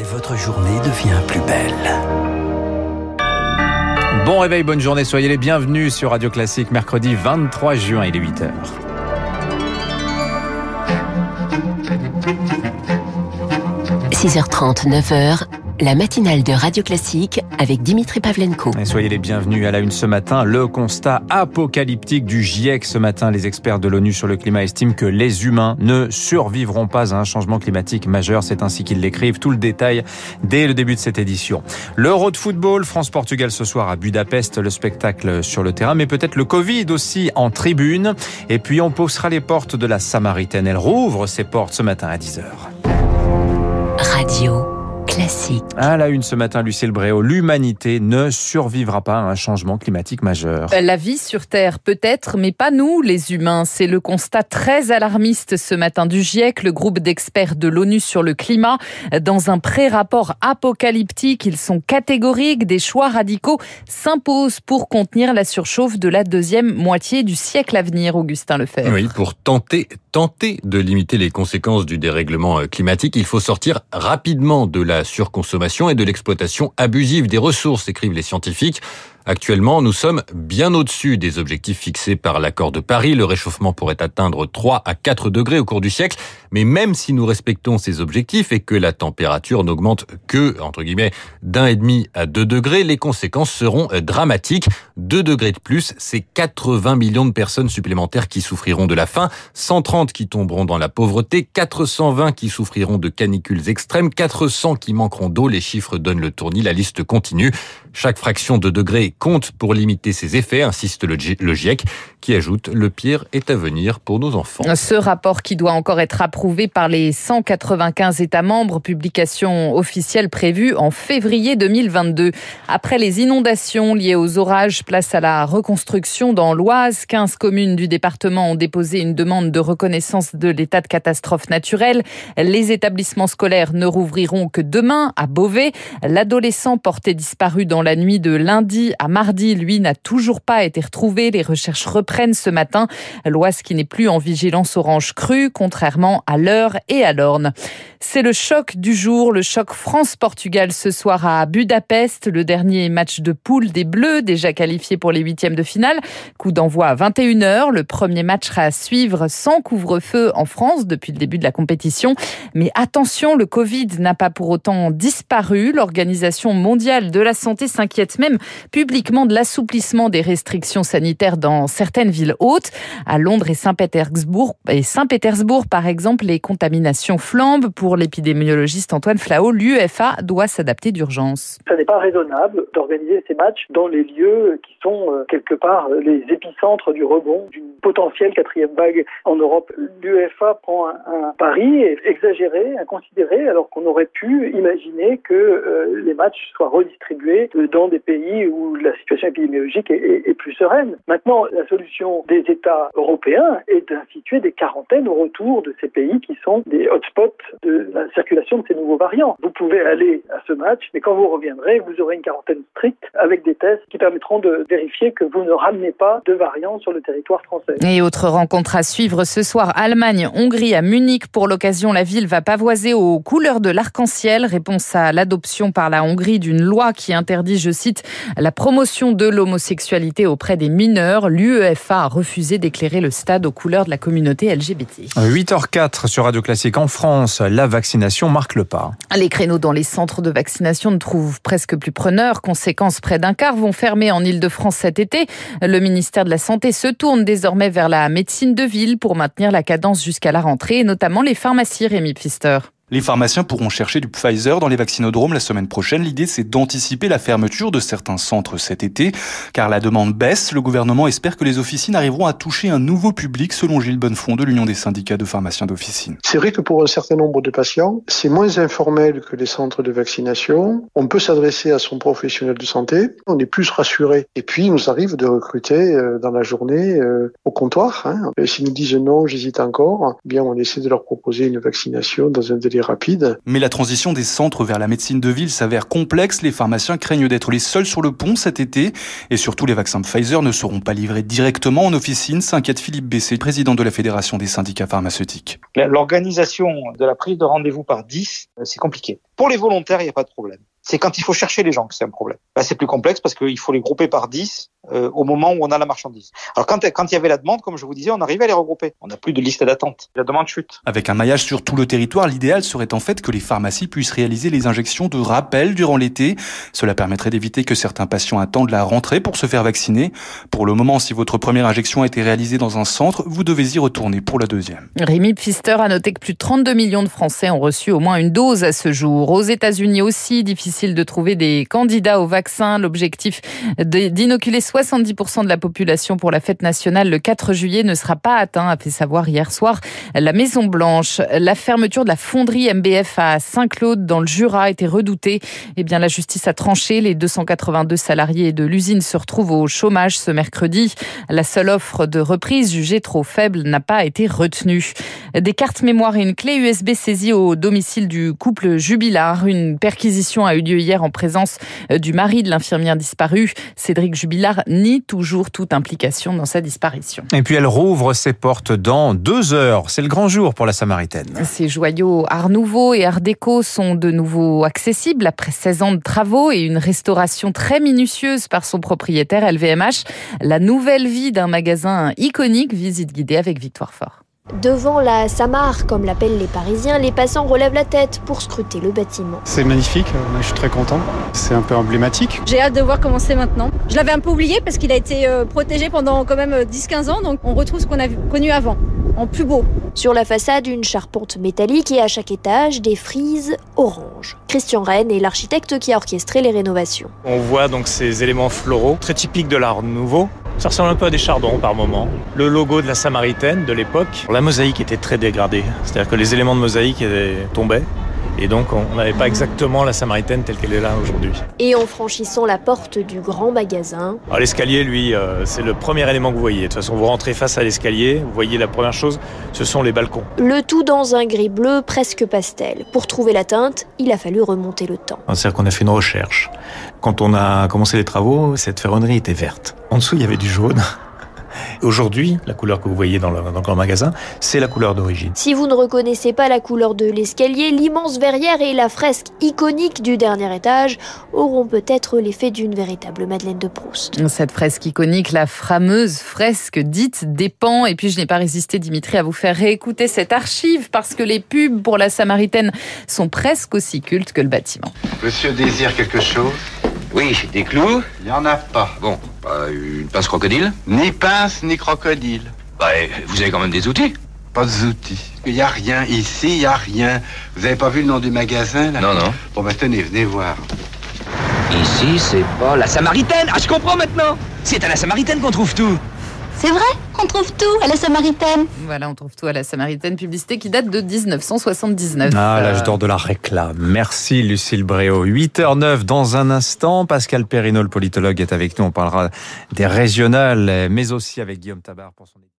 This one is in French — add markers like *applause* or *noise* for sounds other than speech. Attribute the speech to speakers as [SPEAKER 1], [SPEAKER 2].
[SPEAKER 1] et votre journée devient plus belle.
[SPEAKER 2] Bon réveil, bonne journée, soyez les bienvenus sur Radio Classique, mercredi 23 juin, il est 8h.
[SPEAKER 3] – 6h30, 9h, la matinale de Radio Classique avec Dimitri Pavlenko.
[SPEAKER 2] Et soyez les bienvenus à la une ce matin. Le constat apocalyptique du GIEC ce matin. Les experts de l'ONU sur le climat estiment que les humains ne survivront pas à un changement climatique majeur. C'est ainsi qu'ils l'écrivent. Tout le détail dès le début de cette édition. L'Euro de football, France-Portugal ce soir à Budapest. Le spectacle sur le terrain, mais peut-être le Covid aussi en tribune. Et puis on poussera les portes de la Samaritaine. Elle rouvre ses portes ce matin à 10h.
[SPEAKER 3] Radio. Classique.
[SPEAKER 2] À la une ce matin, Lucille Bréau, l'humanité ne survivra pas à un changement climatique majeur.
[SPEAKER 4] La vie sur Terre peut-être, mais pas nous, les humains. C'est le constat très alarmiste ce matin du GIEC, le groupe d'experts de l'ONU sur le climat. Dans un pré-rapport apocalyptique, ils sont catégoriques. Des choix radicaux s'imposent pour contenir la surchauffe de la deuxième moitié du siècle à venir, Augustin Lefebvre.
[SPEAKER 5] Oui, pour tenter, tenter de limiter les conséquences du dérèglement climatique, il faut sortir rapidement de la surconsommation et de l'exploitation abusive des ressources, écrivent les scientifiques. Actuellement, nous sommes bien au-dessus des objectifs fixés par l'accord de Paris. Le réchauffement pourrait atteindre 3 à 4 degrés au cours du siècle. Mais même si nous respectons ces objectifs et que la température n'augmente que, entre guillemets, d'un et demi à 2 degrés, les conséquences seront dramatiques. 2 degrés de plus, c'est 80 millions de personnes supplémentaires qui souffriront de la faim, 130 qui tomberont dans la pauvreté, 420 qui souffriront de canicules extrêmes, 400 qui manqueront d'eau. Les chiffres donnent le tournis, la liste continue. Chaque fraction de degré compte pour limiter ses effets, insiste le GIEC, qui ajoute le pire est à venir pour nos enfants.
[SPEAKER 4] Ce rapport qui doit encore être approuvé par les 195 États membres, publication officielle prévue en février 2022. Après les inondations liées aux orages, place à la reconstruction dans l'Oise. 15 communes du département ont déposé une demande de reconnaissance de l'état de catastrophe naturelle. Les établissements scolaires ne rouvriront que demain à Beauvais. L'adolescent porté disparu dans la nuit de lundi à mardi, lui, n'a toujours pas été retrouvé. Les recherches reprennent ce matin. L'Oise qui n'est plus en vigilance orange crue, contrairement à l'heure et à l'Orne. C'est le choc du jour, le choc France-Portugal ce soir à Budapest, le dernier match de poule des Bleus, déjà qualifié pour les huitièmes de finale. Coup d'envoi à 21h. Le premier match à suivre sans couvre-feu en France depuis le début de la compétition. Mais attention, le Covid n'a pas pour autant disparu. L'Organisation mondiale de la santé s'inquiète même publiquement de l'assouplissement des restrictions sanitaires dans certaines villes hautes. À Londres et Saint-Pétersbourg, et Saint-Pétersbourg par exemple, les contaminations flambent. Pour l'épidémiologiste Antoine Flao, l'UEFA doit s'adapter d'urgence.
[SPEAKER 6] Ce n'est pas raisonnable d'organiser ces matchs dans les lieux qui sont euh, quelque part les épicentres du rebond d'une potentielle quatrième vague en Europe. L'UEFA prend un, pari exagéré, inconsidéré, alors qu'on aurait pu imaginer que euh, les matchs soient redistribués dans des pays où la situation épidémiologique est, plus sereine. Maintenant, la solution des États européens est d'instituer des quarantaines au retour de ces pays qui sont des hotspots de la circulation de ces nouveaux variants. Vous pouvez aller à ce match, mais quand vous reviendrez, vous aurez une quarantaine stricte avec des tests qui permettront de vérifier que vous ne ramenez pas de variants sur le territoire français.
[SPEAKER 4] Et autre rencontre à suivre ce soir, Allemagne-Hongrie à Munich. Pour l'occasion, la ville va pavoiser aux couleurs de l'arc-en-ciel. Réponse à l'adoption par la Hongrie d'une loi qui interdit, je cite, la promotion de l'homosexualité auprès des mineurs. L'UEFA a refusé d'éclairer le stade aux couleurs de la communauté LGBT.
[SPEAKER 2] 8h04 sur Radio Classique en France, la vaccination marque le pas.
[SPEAKER 4] Les créneaux dans les centres de vaccination ne trouvent presque plus preneurs. Conséquence, près d'un quart vont fermer en Ile-de-France cet été. Le ministère de la Santé se tourne désormais vers la médecine de ville pour maintenir la cadence jusqu'à la rentrée, et notamment les pharmacies, Rémi Pfister.
[SPEAKER 7] Les pharmaciens pourront chercher du Pfizer dans les vaccinodromes la semaine prochaine. L'idée, c'est d'anticiper la fermeture de certains centres cet été, car la demande baisse. Le gouvernement espère que les officines arriveront à toucher un nouveau public, selon Gilles Bonnefond de l'Union des syndicats de pharmaciens d'officine.
[SPEAKER 8] C'est vrai que pour un certain nombre de patients, c'est moins informel que les centres de vaccination. On peut s'adresser à son professionnel de santé. On est plus rassuré. Et puis, il nous arrive de recruter dans la journée au comptoir. Hein. S'ils nous disent non, j'hésite encore, eh bien, on essaie de leur proposer une vaccination dans un délai rapide.
[SPEAKER 7] Mais la transition des centres vers la médecine de ville s'avère complexe. Les pharmaciens craignent d'être les seuls sur le pont cet été. Et surtout, les vaccins Pfizer ne seront pas livrés directement en officine, s'inquiète Philippe Bessé, président de la Fédération des syndicats pharmaceutiques.
[SPEAKER 9] L'organisation de la prise de rendez-vous par 10, euh, c'est compliqué. Pour les volontaires, il n'y a pas de problème. C'est quand il faut chercher les gens que c'est un problème. Là, c'est plus complexe parce qu'il faut les grouper par 10 euh, au moment où on a la marchandise. Alors quand, quand il y avait la demande, comme je vous disais, on arrivait à les regrouper. On n'a plus de liste d'attente. La demande chute.
[SPEAKER 7] Avec un maillage sur tout le territoire, l'idéal serait en fait que les pharmacies puissent réaliser les injections de rappel durant l'été. Cela permettrait d'éviter que certains patients attendent la rentrée pour se faire vacciner. Pour le moment, si votre première injection a été réalisée dans un centre, vous devez y retourner pour la deuxième.
[SPEAKER 4] Rémi Pfister a noté que plus de 32 millions de Français ont reçu au moins une dose à ce jour. Aux États-Unis aussi, difficile de trouver des candidats au vaccin. L'objectif d'inoculer 70% de la population pour la fête nationale le 4 juillet ne sera pas atteint, a fait savoir hier soir la Maison Blanche. La fermeture de la fonderie MBF à Saint-Claude dans le Jura été redoutée. Eh bien, la justice a tranché. Les 282 salariés de l'usine se retrouvent au chômage ce mercredi. La seule offre de reprise jugée trop faible n'a pas été retenue. Des cartes mémoire et une clé USB saisies au domicile du couple Jubilard. Une perquisition a eu lieu hier en présence du mari de l'infirmière disparue. Cédric Jubilard nie toujours toute implication dans sa disparition.
[SPEAKER 2] Et puis elle rouvre ses portes dans deux heures. C'est le grand jour pour la Samaritaine.
[SPEAKER 4] Ces joyaux Art Nouveau et Art Déco sont de nouveau accessibles après 16 ans de travaux et une restauration très minutieuse par son propriétaire LVMH. La nouvelle vie d'un magasin iconique, visite guidée avec Victoire Fort.
[SPEAKER 10] Devant la Samar, comme l'appellent les Parisiens, les passants relèvent la tête pour scruter le bâtiment.
[SPEAKER 11] C'est magnifique, je suis très content. C'est un peu emblématique.
[SPEAKER 12] J'ai hâte de voir comment c'est maintenant. Je l'avais un peu oublié parce qu'il a été protégé pendant quand même 10-15 ans, donc on retrouve ce qu'on a connu avant, en plus beau.
[SPEAKER 10] Sur la façade, une charpente métallique et à chaque étage, des frises orange. Christian Rennes est l'architecte qui a orchestré les rénovations.
[SPEAKER 13] On voit donc ces éléments floraux, très typiques de l'art nouveau. Ça ressemble un peu à des chardons par moment. Le logo de la Samaritaine de l'époque. La mosaïque était très dégradée. C'est-à-dire que les éléments de mosaïque tombaient. Et donc, on n'avait pas exactement la Samaritaine telle qu'elle est là aujourd'hui.
[SPEAKER 10] Et en franchissant la porte du grand magasin.
[SPEAKER 13] L'escalier, lui, euh, c'est le premier élément que vous voyez. De toute façon, vous rentrez face à l'escalier, vous voyez la première chose, ce sont les balcons.
[SPEAKER 10] Le tout dans un gris bleu presque pastel. Pour trouver la teinte, il a fallu remonter le temps.
[SPEAKER 13] C'est-à-dire qu'on a fait une recherche. Quand on a commencé les travaux, cette ferronnerie était verte. En dessous, il y avait du jaune. *laughs* Aujourd'hui, la couleur que vous voyez dans le, dans le magasin, c'est la couleur d'origine.
[SPEAKER 10] Si vous ne reconnaissez pas la couleur de l'escalier, l'immense verrière et la fresque iconique du dernier étage auront peut-être l'effet d'une véritable Madeleine de Proust.
[SPEAKER 4] Cette fresque iconique, la fameuse fresque dite dépend. Et puis je n'ai pas résisté, Dimitri, à vous faire réécouter cette archive parce que les pubs pour la Samaritaine sont presque aussi cultes que le bâtiment.
[SPEAKER 14] Monsieur désire quelque chose?
[SPEAKER 15] Oui, des clous
[SPEAKER 14] Il n'y en a pas.
[SPEAKER 15] Bon, bah, une pince crocodile
[SPEAKER 14] Ni pince, ni crocodile.
[SPEAKER 15] Bah, vous avez quand même des outils
[SPEAKER 14] Pas d'outils. Il n'y a rien ici, il n'y a rien. Vous avez pas vu le nom du magasin là?
[SPEAKER 15] Non, non.
[SPEAKER 14] Bon, bah tenez, venez voir.
[SPEAKER 15] Ici, c'est pas la Samaritaine Ah, je comprends maintenant C'est à la Samaritaine qu'on trouve tout
[SPEAKER 16] c'est vrai? Qu'on trouve tout à la Samaritaine.
[SPEAKER 4] Voilà, on trouve tout à la Samaritaine, publicité qui date de 1979.
[SPEAKER 2] Ah, l'âge d'or de la réclame. Merci Lucille Bréau. 8h09 dans un instant. Pascal Perrino, le politologue, est avec nous. On parlera des régionales, mais aussi avec Guillaume Tabar pour son